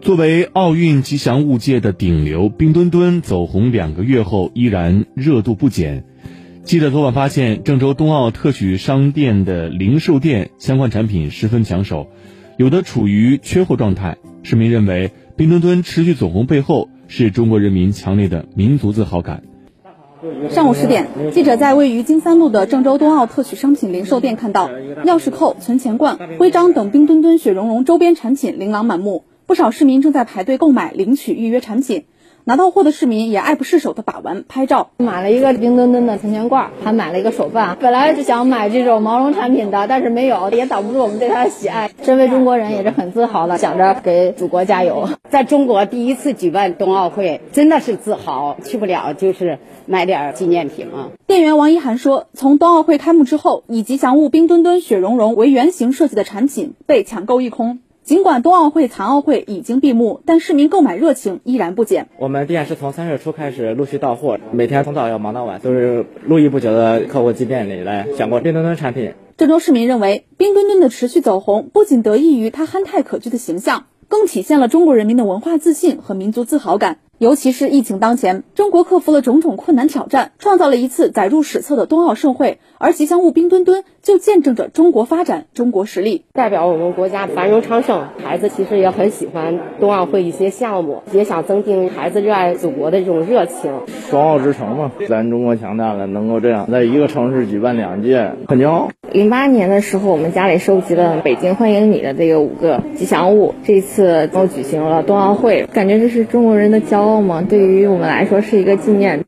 作为奥运吉祥物界的顶流，冰墩墩走红两个月后依然热度不减。记者昨晚发现，郑州冬奥特许商店的零售店相关产品十分抢手，有的处于缺货状态。市民认为，冰墩墩持续走红背后是中国人民强烈的民族自豪感。上午十点，记者在位于金三路的郑州冬奥特许商品零售店看到，钥匙扣、存钱罐、徽章等冰墩墩、雪融融周边产品琳琅满目，不少市民正在排队购买、领取预约产品。拿到货的市民也爱不释手的把玩拍照，买了一个冰墩墩的存钱罐，还买了一个手办。本来是想买这种毛绒产品的，但是没有，也挡不住我们对它的喜爱。身为中国人也是很自豪的，想着给祖国加油。在中国第一次举办冬奥会，真的是自豪。去不了就是买点纪念品嘛。店员王一涵说，从冬奥会开幕之后，以吉祥物冰墩墩、雪融融为原型设计的产品被抢购一空。尽管冬奥会、残奥会已经闭幕，但市民购买热情依然不减。我们店是从三月初开始陆续到货，每天从早要忙到晚，都是络绎不绝的客户进店里来选购冰墩墩产品。郑州市民认为，冰墩墩的持续走红，不仅得益于它憨态可掬的形象，更体现了中国人民的文化自信和民族自豪感。尤其是疫情当前，中国克服了种种困难挑战，创造了一次载入史册的冬奥盛会。而吉祥物冰墩墩就见证着中国发展、中国实力，代表我们国家繁荣昌盛。孩子其实也很喜欢冬奥会一些项目，也想增进孩子热爱祖国的这种热情。冬奥之城嘛，咱中国强大了，能够这样在一个城市举办两届，很骄傲。零八年的时候，我们家里收集了北京欢迎你的这个五个吉祥物，这次都举行了冬奥会，感觉这是中国人的骄傲嘛，对于我们来说是一个纪念。